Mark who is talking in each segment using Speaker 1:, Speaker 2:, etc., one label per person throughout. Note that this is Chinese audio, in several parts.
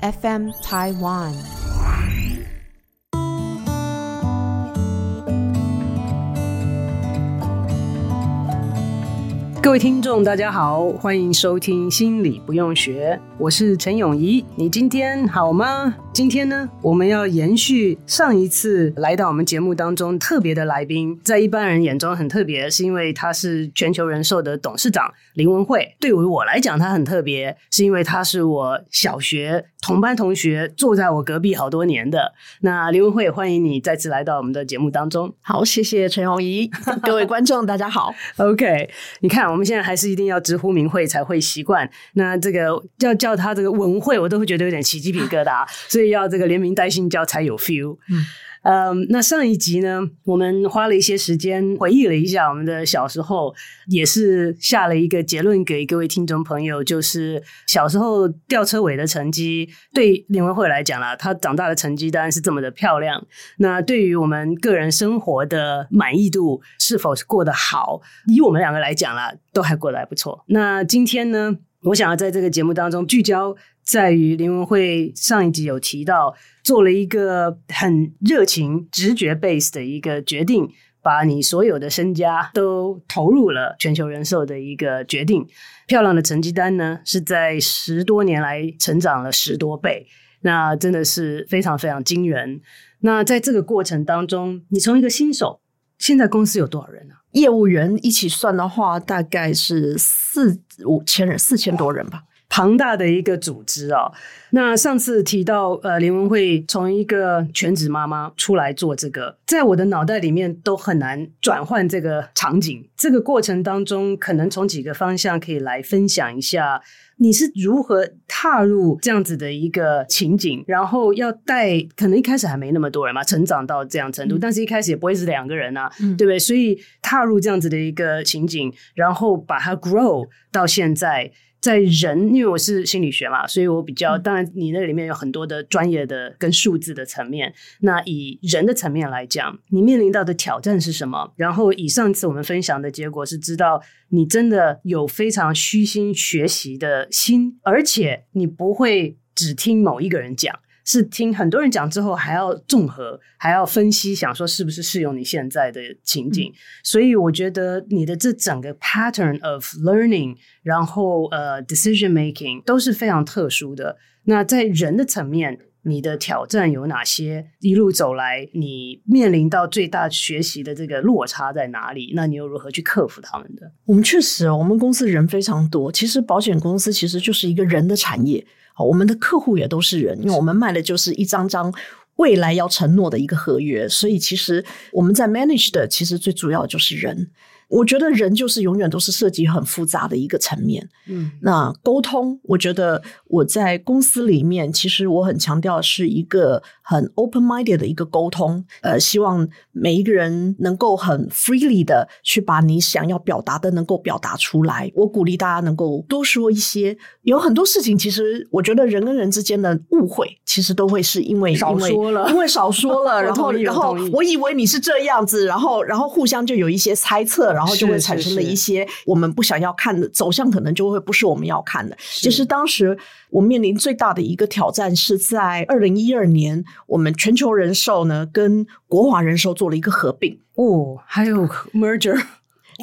Speaker 1: FM Taiwan。
Speaker 2: 各位听众，大家好，欢迎收听《心理不用学》，我是陈永怡。你今天好吗？今天呢，我们要延续上一次来到我们节目当中特别的来宾，在一般人眼中很特别，是因为他是全球人寿的董事长林文慧。对于我来讲，他很特别，是因为他是我小学同班同学，坐在我隔壁好多年的。那林文慧，欢迎你再次来到我们的节目当中。
Speaker 3: 好，谢谢陈红怡，各位观众，大家好。
Speaker 2: OK，你看。我们现在还是一定要直呼名讳才会习惯。那这个要叫他这个文慧，我都会觉得有点起鸡皮疙瘩，所以要这个连名带姓叫才有 feel。嗯。嗯，那上一集呢，我们花了一些时间回忆了一下我们的小时候，也是下了一个结论给各位听众朋友，就是小时候吊车尾的成绩，对林文慧来讲啦，她长大的成绩当然是这么的漂亮。那对于我们个人生活的满意度是否是过得好，以我们两个来讲啦，都还过得还不错。那今天呢，我想要在这个节目当中聚焦在于林文慧上一集有提到。做了一个很热情、直觉 base 的一个决定，把你所有的身家都投入了全球人寿的一个决定。漂亮的成绩单呢，是在十多年来成长了十多倍，那真的是非常非常惊人。那在这个过程当中，你从一个新手，现在公司有多少人啊？
Speaker 3: 业务员一起算的话，大概是四五千人，四千多人吧。
Speaker 2: 庞大的一个组织哦，那上次提到呃，林文慧从一个全职妈妈出来做这个，在我的脑袋里面都很难转换这个场景。这个过程当中，可能从几个方向可以来分享一下，你是如何踏入这样子的一个情景，然后要带，可能一开始还没那么多人嘛，成长到这样程度，嗯、但是一开始也不会是两个人啊，嗯、对不对？所以踏入这样子的一个情景，然后把它 grow 到现在。在人，因为我是心理学嘛，所以我比较当然，你那里面有很多的专业的跟数字的层面。那以人的层面来讲，你面临到的挑战是什么？然后以上次我们分享的结果是知道你真的有非常虚心学习的心，而且你不会只听某一个人讲。是听很多人讲之后，还要综合，还要分析，想说是不是适用你现在的情景。嗯、所以我觉得你的这整个 pattern of learning，然后呃 decision making 都是非常特殊的。那在人的层面，你的挑战有哪些？一路走来，你面临到最大学习的这个落差在哪里？那你又如何去克服他们的？
Speaker 3: 我们确实，我们公司人非常多。其实保险公司其实就是一个人的产业。好，我们的客户也都是人，因为我们卖的就是一张张未来要承诺的一个合约，所以其实我们在 manage 的其实最主要就是人。我觉得人就是永远都是涉及很复杂的一个层面。嗯，那沟通，我觉得我在公司里面，其实我很强调是一个很 open-minded 的一个沟通。呃，希望每一个人能够很 freely 的去把你想要表达的能够表达出来。我鼓励大家能够多说一些。有很多事情，其实我觉得人跟人之间的误会，其实都会是因为
Speaker 2: 少说了，
Speaker 3: 因为少说了，然后然后我以为你是这样子，然后然后互相就有一些猜测。然后就会产生了一些我们不想要看的走向，可能就会不是我们要看的。其实当时我面临最大的一个挑战是在二零一二年，我们全球人寿呢跟国华人寿做了一个合并
Speaker 2: 哦，还有 merger。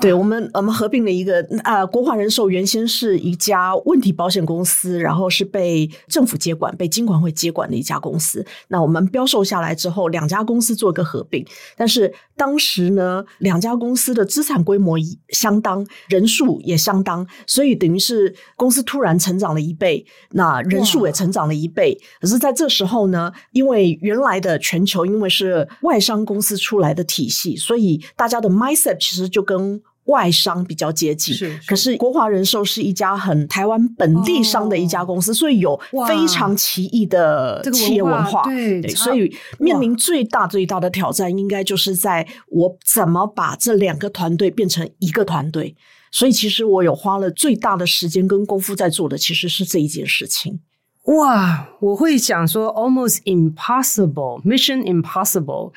Speaker 3: 对我们，我们合并了一个啊，国华人寿原先是一家问题保险公司，然后是被政府接管、被金管会接管的一家公司。那我们标售下来之后，两家公司做一个合并，但是当时呢，两家公司的资产规模相当，人数也相当，所以等于是公司突然成长了一倍，那人数也成长了一倍。可是在这时候呢，因为原来的全球因为是外商公司出来的体系，所以大家的 mindset 其实就跟外商比较接近，是是，可是国华人寿是一家很台湾本地商的一家公司，哦、所以有非常奇异的企业文化。对，对，所以面临最大最大的挑战，应该就是在我怎么把这两个团队变成一个团队。所以，其实我有花了最大的时间跟功夫在做的，其实是这一件事情。
Speaker 2: 哇，我会想说，almost impossible，mission impossible。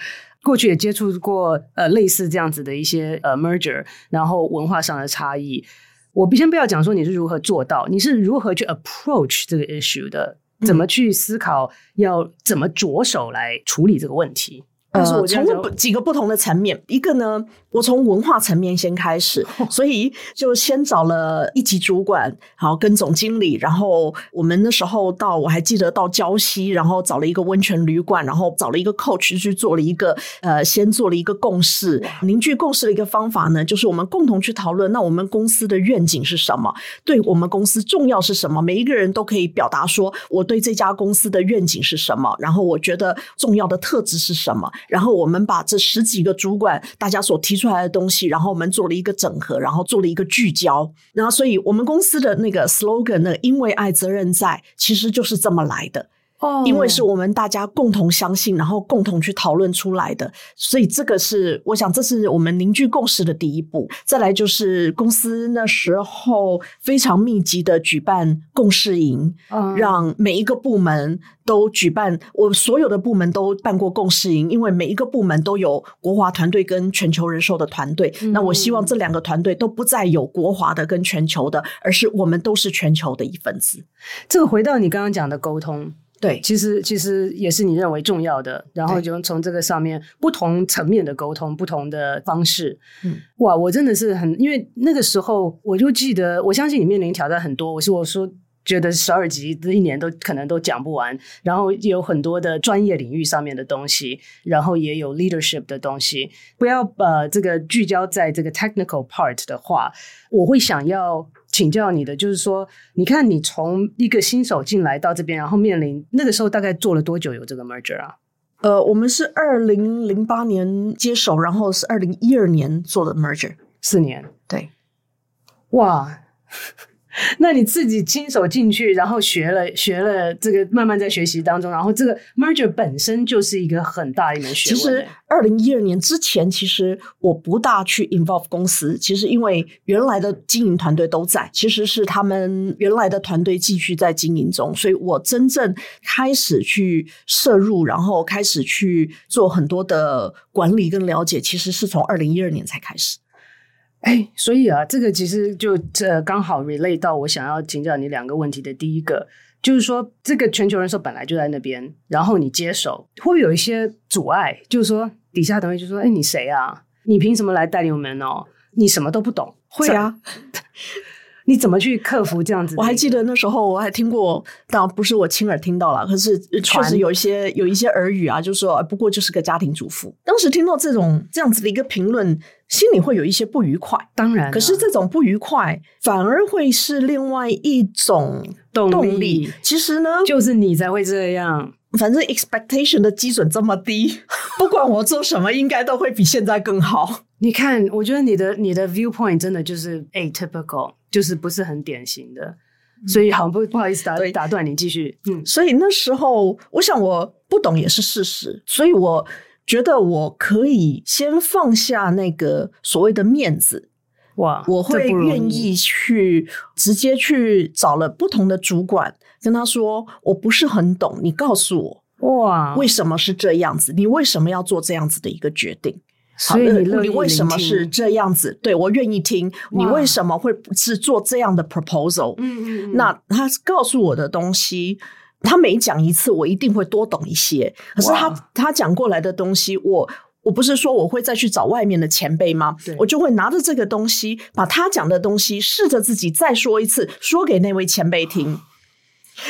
Speaker 2: 过去也接触过呃类似这样子的一些呃 merger，然后文化上的差异。我先不要讲说你是如何做到，你是如何去 approach 这个 issue 的。怎么去思考，要怎么着手来处理这个问题？
Speaker 3: 呃，从几个不同的层面，一个呢，我从文化层面先开始，所以就先找了一级主管，然后跟总经理，然后我们那时候到我还记得到礁溪，然后找了一个温泉旅馆，然后找了一个 coach 去做了一个呃，先做了一个共识，凝聚共识的一个方法呢，就是我们共同去讨论，那我们公司的愿景是什么？对我们公司重要是什么？每一个人都可以表达说我对这家公司的愿景是什么，然后我觉得重要的特质是什么。然后我们把这十几个主管大家所提出来的东西，然后我们做了一个整合，然后做了一个聚焦。然后，所以我们公司的那个 slogan，呢“因为爱，责任在”，其实就是这么来的。哦，因为是我们大家共同相信，然后共同去讨论出来的，所以这个是我想，这是我们凝聚共识的第一步。再来就是公司那时候非常密集的举办共事营，嗯，让每一个部门都举办，我所有的部门都办过共事营，因为每一个部门都有国华团队跟全球人寿的团队。嗯，那我希望这两个团队都不再有国华的跟全球的，而是我们都是全球的一份子。
Speaker 2: 这个回到你刚刚讲的沟通。
Speaker 3: 对，
Speaker 2: 其实其实也是你认为重要的，然后就从这个上面不同层面的沟通，不同的方式。嗯，哇，我真的是很，因为那个时候我就记得，我相信你面临挑战很多。我是我说觉得十二集这一年都可能都讲不完，然后有很多的专业领域上面的东西，然后也有 leadership 的东西。不要把这个聚焦在这个 technical part 的话，我会想要。请教你的就是说，你看你从一个新手进来到这边，然后面临那个时候大概做了多久有这个 merger 啊？
Speaker 3: 呃，我们是二零零八年接手，然后是二零一二年做的 merger，
Speaker 2: 四年。
Speaker 3: 对，
Speaker 2: 哇。那你自己亲手进去，然后学了学了这个，慢慢在学习当中，然后这个 merger 本身就是一个很大一门学问。
Speaker 3: 其实二零一二年之前，其实我不大去 involve 公司，其实因为原来的经营团队都在，其实是他们原来的团队继续在经营中，所以我真正开始去摄入，然后开始去做很多的管理跟了解，其实是从二零一二年才开始。
Speaker 2: 哎，所以啊，这个其实就这刚好 relate 到我想要请教你两个问题的第一个，就是说这个全球人寿本来就在那边，然后你接手，会不会有一些阻碍？就是说底下同学就说，哎，你谁啊？你凭什么来带领我们哦？你什么都不懂？
Speaker 3: 会啊。
Speaker 2: 你怎么去克服这样子？
Speaker 3: 我还记得那时候我还听过，当然不是我亲耳听到了，可是确实有一些有一些耳语啊，就是说不过就是个家庭主妇。当时听到这种这样子的一个评论，心里会有一些不愉快。
Speaker 2: 当然，
Speaker 3: 可是这种不愉快反而会是另外一种动力。动力其实呢，
Speaker 2: 就是你才会这样。
Speaker 3: 反正 expectation 的基准这么低，不管我做什么，应该都会比现在更好。
Speaker 2: 你看，我觉得你的你的 viewpoint 真的就是 atypical，就是不是很典型的。所以好不不好意思打打断你继续。
Speaker 3: 嗯，所以那时候我想我不懂也是事实，所以我觉得我可以先放下那个所谓的面子。
Speaker 2: 哇，
Speaker 3: 我会愿意去直接去找了不同的主管。跟他说：“我不是很懂，你告诉我，哇，为什么是这样子？你为什么要做这样子的一个决定？
Speaker 2: 所以你
Speaker 3: 你为什么是这样子？对，我愿意听。你为什么会是做这样的 proposal？嗯嗯，那他告诉我的东西，他每讲一次，我一定会多懂一些。可是他他讲过来的东西，我我不是说我会再去找外面的前辈吗？我就会拿着这个东西，把他讲的东西试着自己再说一次，说给那位前辈听。”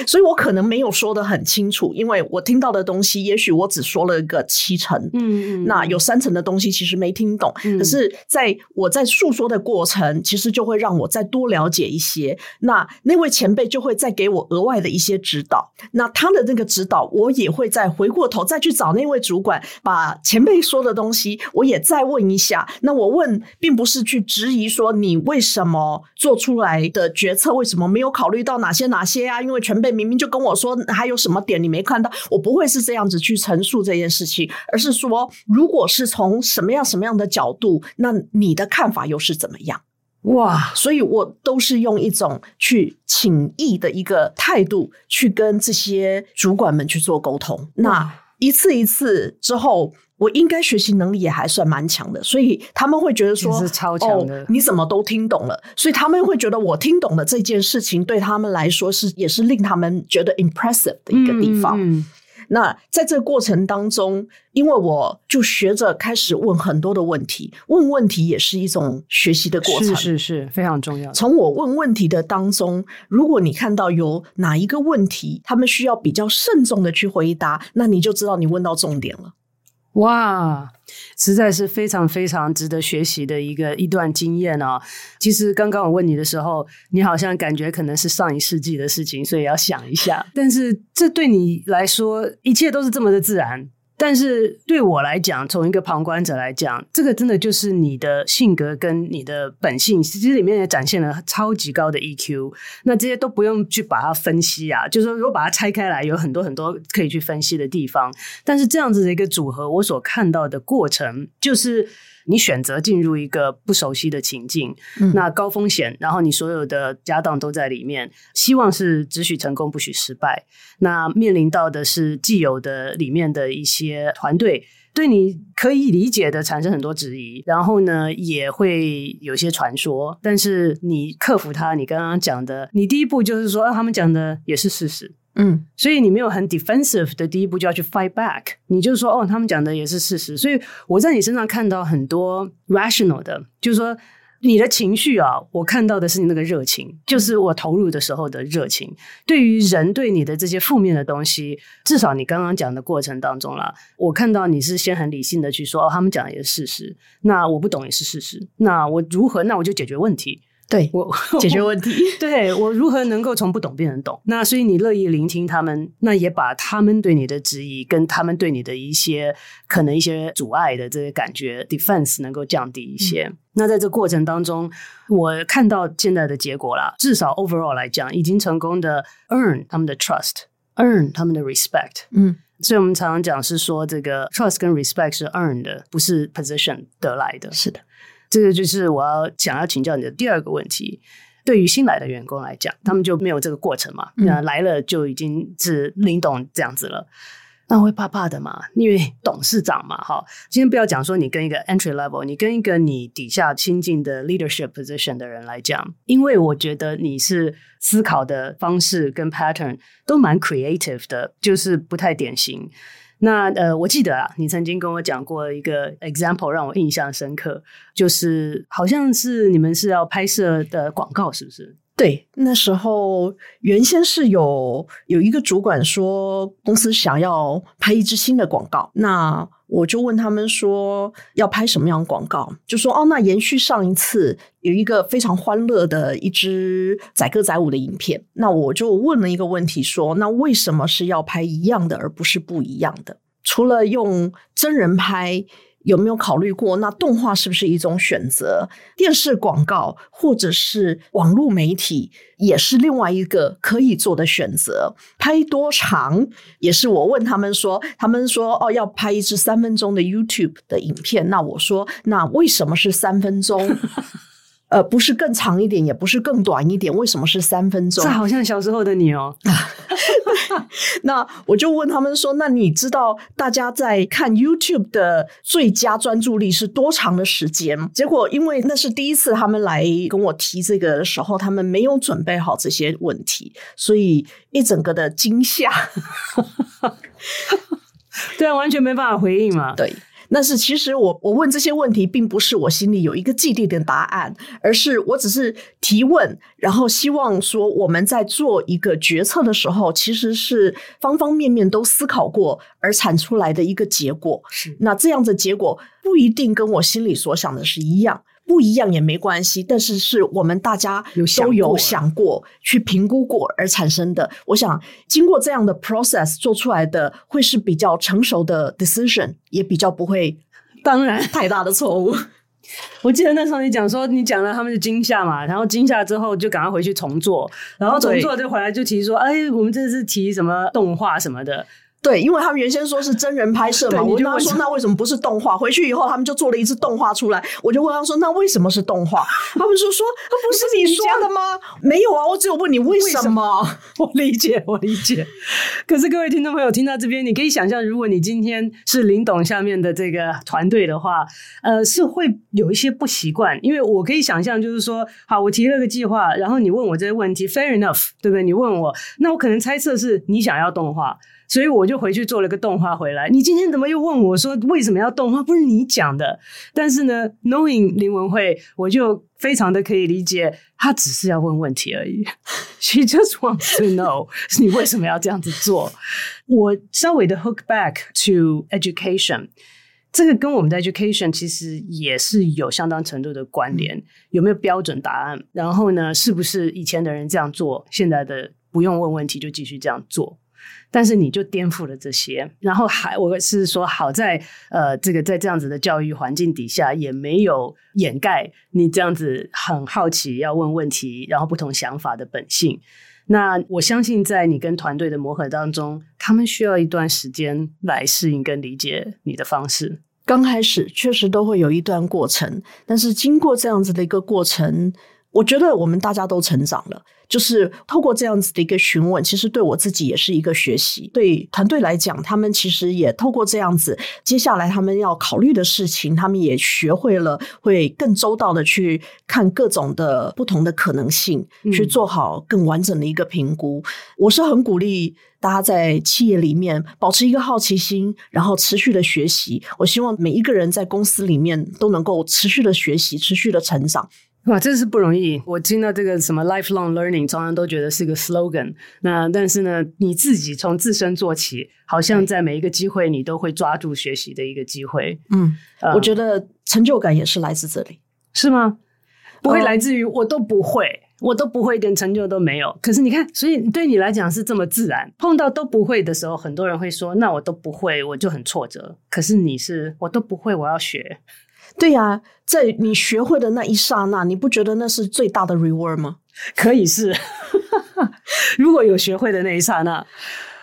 Speaker 3: 所以我可能没有说的很清楚，因为我听到的东西，也许我只说了个七成，嗯嗯，那有三成的东西其实没听懂。嗯，可是在我在诉说的过程，其实就会让我再多了解一些。那那位前辈就会再给我额外的一些指导。那他的那个指导，我也会再回过头再去找那位主管，把前辈说的东西，我也再问一下。那我问，并不是去质疑说你为什么做出来的决策，为什么没有考虑到哪些哪些啊？因为全。前辈明明就跟我说还有什么点你没看到，我不会是这样子去陈述这件事情，而是说，如果是从什么样什么样的角度，那你的看法又是怎么样？哇！所以我都是用一种去请意的一个态度去跟这些主管们去做沟通。那一次一次之后，我应该学习能力也还算蛮强的，所以他们会觉得说，
Speaker 2: 是超强的，
Speaker 3: 哦，你怎么都听懂了？所以他们会觉得我听懂了这件事情，对他们来说是也是令他们觉得 impressive 的一个地方。
Speaker 2: 嗯嗯
Speaker 3: 那在这个过程当中，因为我就学着开始问很多的问题，问问题也是一种学习的过程，
Speaker 2: 是是是非常重要。
Speaker 3: 从我问问题的当中，如果你看到有哪一个问题，他们需要比较慎重的去回答，那你就知道你问到重点了。
Speaker 2: 哇，实在是非常非常值得学习的一个一段经验哦。其实刚刚我问你的时候，你好像感觉可能是上一世纪的事情，所以要想一下。但是这对你来说，一切都是这么的自然。但是对我来讲，从一个旁观者来讲，这个真的就是你的性格跟你的本性，其实里面也展现了超级高的 EQ。那这些都不用去把它分析啊，就是说如果把它拆开来，有很多很多可以去分析的地方。但是这样子的一个组合，我所看到的过程就是。你选择进入一个不熟悉的情境，嗯、那高风险，然后你所有的家当都在里面，希望是只许成功不许失败。那面临到的是既有的里面的一些团队，对你可以理解的产生很多质疑，然后呢也会有些传说，但是你克服它，你刚刚讲的，你第一步就是说，啊、他们讲的也是事实。嗯，所以你没有很 defensive 的第一步就要去 fight back，你就是说哦，他们讲的也是事实。所以我在你身上看到很多 rational 的，就是说你的情绪啊，我看到的是你那个热情，就是我投入的时候的热情。对于人对你的这些负面的东西，至少你刚刚讲的过程当中啦，我看到你是先很理性的去说哦，他们讲的也是事实，那我不懂也是事实，那我如何？那我就解决问题。
Speaker 3: 对我 解决问题，
Speaker 2: 对我如何能够从不懂变成懂？那所以你乐意聆听他们，那也把他们对你的质疑跟他们对你的一些可能一些阻碍的这些感觉 defense 能够降低一些。嗯、那在这过程当中，我看到现在的结果啦，至少 overall 来讲，已经成功的 earn 他们的 trust，earn 他们的 respect。嗯，所以我们常常讲是说，这个 trust 跟 respect 是 earn 的，不是 position 得来的。
Speaker 3: 是的。
Speaker 2: 这个就是我要想要请教你的第二个问题。对于新来的员工来讲，他们就没有这个过程嘛？那、嗯、来了就已经是林董这样子了，那会怕怕的嘛？因为董事长嘛，哈。今天不要讲说你跟一个 entry level，你跟一个你底下亲近的 leadership position 的人来讲，因为我觉得你是思考的方式跟 pattern 都蛮 creative 的，就是不太典型。那呃，我记得啊，你曾经跟我讲过一个 example，让我印象深刻，就是好像是你们是要拍摄的广告，是不是？
Speaker 3: 对，那时候原先是有有一个主管说公司想要拍一支新的广告，那我就问他们说要拍什么样的广告，就说哦，那延续上一次有一个非常欢乐的一支载歌载舞的影片，那我就问了一个问题说，那为什么是要拍一样的而不是不一样的？除了用真人拍。有没有考虑过，那动画是不是一种选择？电视广告或者是网络媒体也是另外一个可以做的选择。拍多长也是我问他们说，他们说哦，要拍一支三分钟的 YouTube 的影片。那我说，那为什么是三分钟？呃，不是更长一点，也不是更短一点，为什么是三分钟？
Speaker 2: 这好像小时候的你哦。
Speaker 3: 那我就问他们说：“那你知道大家在看 YouTube 的最佳专注力是多长的时间？”结果因为那是第一次他们来跟我提这个的时候，他们没有准备好这些问题，所以一整个的惊吓。
Speaker 2: 对啊，完全没办法回应嘛。
Speaker 3: 对。但是其实我我问这些问题，并不是我心里有一个既定的答案，而是我只是提问，然后希望说我们在做一个决策的时候，其实是方方面面都思考过而产出来的一个结果。
Speaker 2: 是，
Speaker 3: 那这样的结果不一定跟我心里所想的是一样。不一样也没关系，但是是我们大家都有想过去评估过而产生的。我想经过这样的 process 做出来的会是比较成熟的 decision，也比较不会当然太大的错误。
Speaker 2: 我记得那时候你讲说，你讲了他们就惊吓嘛，然后惊吓之后就赶快回去重做，然后重做就回来就提说，哎，我们这次提什么动画什么的。
Speaker 3: 对，因为他们原先说是真人拍摄嘛，我问他说那为什么不是动画？回去以后他们就做了一次动画出来，我就问他说那为什么是动画？他们就说说不是你说的吗？没有啊，我只有问你为什么。什么
Speaker 2: 我理解，我理解。可是各位听众朋友听到这边，你可以想象，如果你今天是林董下面的这个团队的话，呃，是会有一些不习惯，因为我可以想象，就是说，好，我提了个计划，然后你问我这些问题，fair enough，对不对？你问我，那我可能猜测是你想要动画。所以我就回去做了个动画回来。你今天怎么又问我说为什么要动画？不是你讲的。但是呢，knowing 林文慧，我就非常的可以理解，他只是要问问题而已。She just wants to know 你为什么要这样子做。我稍微的 hook back to education，这个跟我们的 education 其实也是有相当程度的关联。有没有标准答案？然后呢，是不是以前的人这样做，现在的不用问问题就继续这样做？但是你就颠覆了这些，然后还我是说，好在呃，这个在这样子的教育环境底下，也没有掩盖你这样子很好奇要问问题，然后不同想法的本性。那我相信，在你跟团队的磨合当中，他们需要一段时间来适应跟理解你的方式。
Speaker 3: 刚开始确实都会有一段过程，但是经过这样子的一个过程。我觉得我们大家都成长了，就是透过这样子的一个询问，其实对我自己也是一个学习。对团队来讲，他们其实也透过这样子，接下来他们要考虑的事情，他们也学会了会更周到的去看各种的不同的可能性，去做好更完整的一个评估。嗯。我是很鼓励大家在企业里面保持一个好奇心，然后持续的学习。我希望每一个人在公司里面都能够持续的学习，持续的成长。
Speaker 2: 哇，真是不容易。我听到这个什么 lifelong learning，常常都觉得是个 slogan。那但是呢，你自己从自身做起，好像在每一个机会，你都会抓住学习的一个机会。
Speaker 3: 嗯，呃、我觉得成就感也是来自这里，
Speaker 2: 是吗？不会来自于我都不会，呃、我都不会，一点成就都没有。可是你看，所以对你来讲是这么自然。碰到都不会的时候，很多人会说：“那我都不会，我就很挫折。”可是你是我都不会，我要学。
Speaker 3: 对呀、在你学会的那一刹那，你不觉得那是最大的 reward 吗？
Speaker 2: 可以是，如果有学会的那一刹那，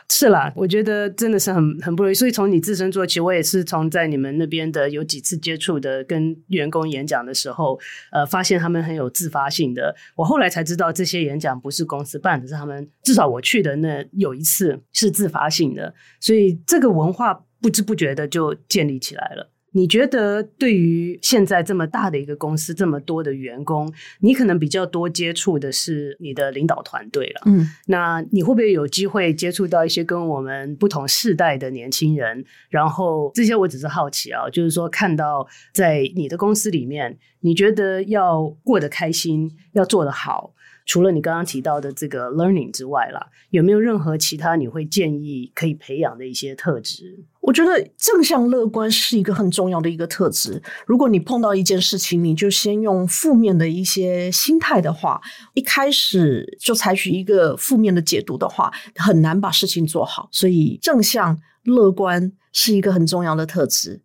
Speaker 2: 是啦，我觉得真的是很很不容易。所以从你自身做起，我也是从在你们那边的有几次接触的跟员工演讲的时候，呃，发现他们很有自发性的。我后来才知道，这些演讲不是公司办的，是他们至少我去的那有一次是自发性的，所以这个文化不知不觉的就建立起来了。你觉得对于现在这么大的一个公司，这么多的员工，你可能比较多接触的是你的领导团队了。嗯，那你会不会有机会接触到一些跟我们不同世代的年轻人？然后这些我只是好奇啊，就是说看到在你的公司里面，你觉得要过得开心，要做得好。除了你刚刚提到的这个 learning 之外啦，有没有任何其他你会建议可以培养的一些特质？
Speaker 3: 我觉得正向乐观是一个很重要的一个特质。如果你碰到一件事情，你就先用负面的一些心态的话，一开始就采取一个负面的解读的话，很难把事情做好。所以正向乐观是一个很重要的特质。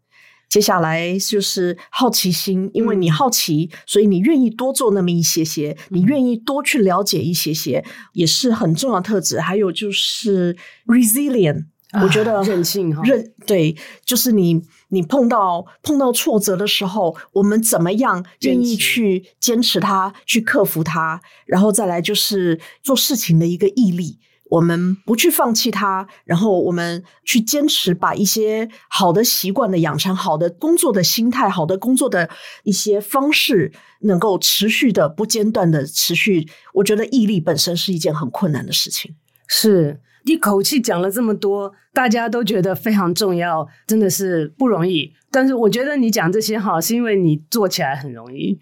Speaker 3: 接下来就是好奇心，因为你好奇，嗯、所以你愿意多做那么一些些，你愿意多去了解一些些，也是很重要的特质。还有就是 resilient，、啊、我觉得
Speaker 2: 韧性哈，
Speaker 3: 韧对，就是你你碰到碰到挫折的时候，我们怎么样愿意去坚持它，去克服它，然后再来就是做事情的一个毅力。我们不去放弃它，然后我们去坚持把一些好的习惯的养成，好的工作的心态，好的工作的一些方式，能够持续的、不间断的持续。我觉得毅力本身是一件很困难的事情。
Speaker 2: 是，一口气讲了这么多，大家都觉得非常重要，真的是不容易。但是我觉得你讲这些哈，是因为你做起来很容易，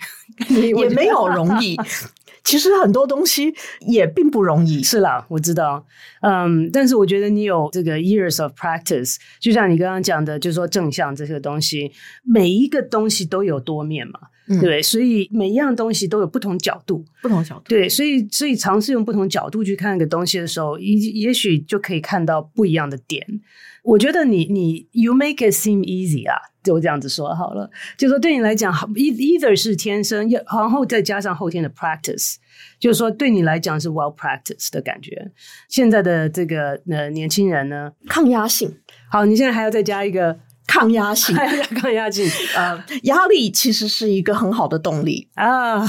Speaker 3: 也没有容易。其实很多东西也并不容易，
Speaker 2: 是啦，我知道，嗯，但是我觉得你有这个 years of practice，就像你刚刚讲的，就是说正向这些东西，每一个东西都有多面嘛。嗯、对，所以每一样东西都有不同角度，
Speaker 3: 不同角度。
Speaker 2: 对，所以所以尝试用不同角度去看一个东西的时候，也也许就可以看到不一样的点。我觉得你你 you make it seem easy 啊，就这样子说好了。就说对你来讲，either 是天生，然后再加上后天的 practice，就是说对你来讲是 well practice 的感觉。现在的这个呃年轻人呢，
Speaker 3: 抗压性。
Speaker 2: 好，你现在还要再加一个。
Speaker 3: 抗压性，
Speaker 2: 抗压性，
Speaker 3: 呃，压力其实是一个很好的动力。
Speaker 2: 啊。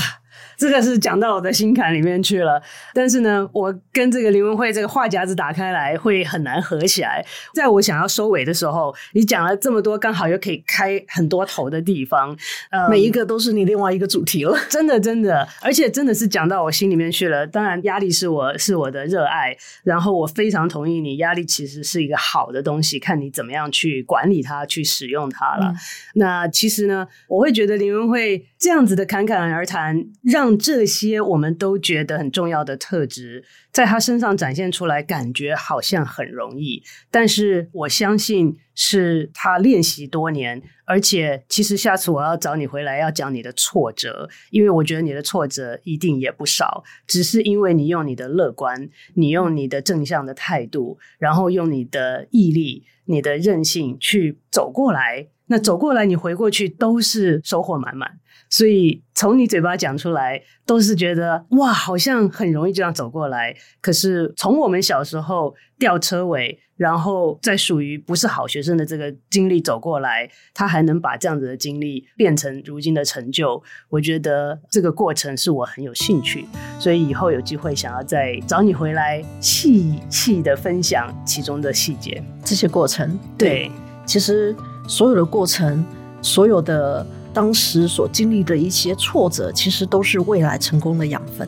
Speaker 2: 这个是讲到我的心坎里面去了，但是呢，我跟这个林文慧这个话匣子打开来会很难合起来。在我想要收尾的时候，你讲了这么多，刚好又可以开很多头的地方，
Speaker 3: 呃，每一个都是你另外一个主题了。
Speaker 2: 真的，真的，而且真的是讲到我心里面去了。当然，压力是我是我的热爱，然后我非常同意你，压力其实是一个好的东西，看你怎么样去管理它，去使用它了。嗯、那其实呢，我会觉得林文慧这样子的侃侃而谈，让让这些我们都觉得很重要的特质，在他身上展现出来，感觉好像很容易。但是我相信是他练习多年，而且其实下次我要找你回来要讲你的挫折，因为我觉得你的挫折一定也不少。只是因为你用你的乐观，你用你的正向的态度，然后用你的毅力、你的韧性去走过来。那走过来，你回过去都是收获满满。所以从你嘴巴讲出来，都是觉得哇，好像很容易这样走过来。可是从我们小时候吊车尾，然后在属于不是好学生的这个经历走过来，他还能把这样子的经历变成如今的成就。我觉得这个过程是我很有兴趣，所以以后有机会想要再找你回来细细的分享其中的细节，
Speaker 3: 这些过程。
Speaker 2: 对，
Speaker 3: 对，其实所有的过程，所有的。当时所经历的一些挫折，其实都是未来成功的养分。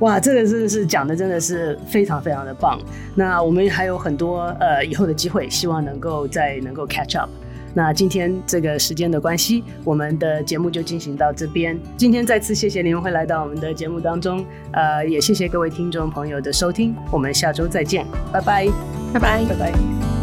Speaker 2: 哇，这个真的是讲的真的是非常非常的棒。那我们还有很多呃以后的机会，希望能够再能够 catch up。那今天这个时间的关系，我们的节目就进行到这边。今天再次谢谢林文慧来到我们的节目当中，呃，也谢谢各位听众朋友的收听。我们下周再见，拜拜，
Speaker 3: 拜拜，
Speaker 2: 拜拜。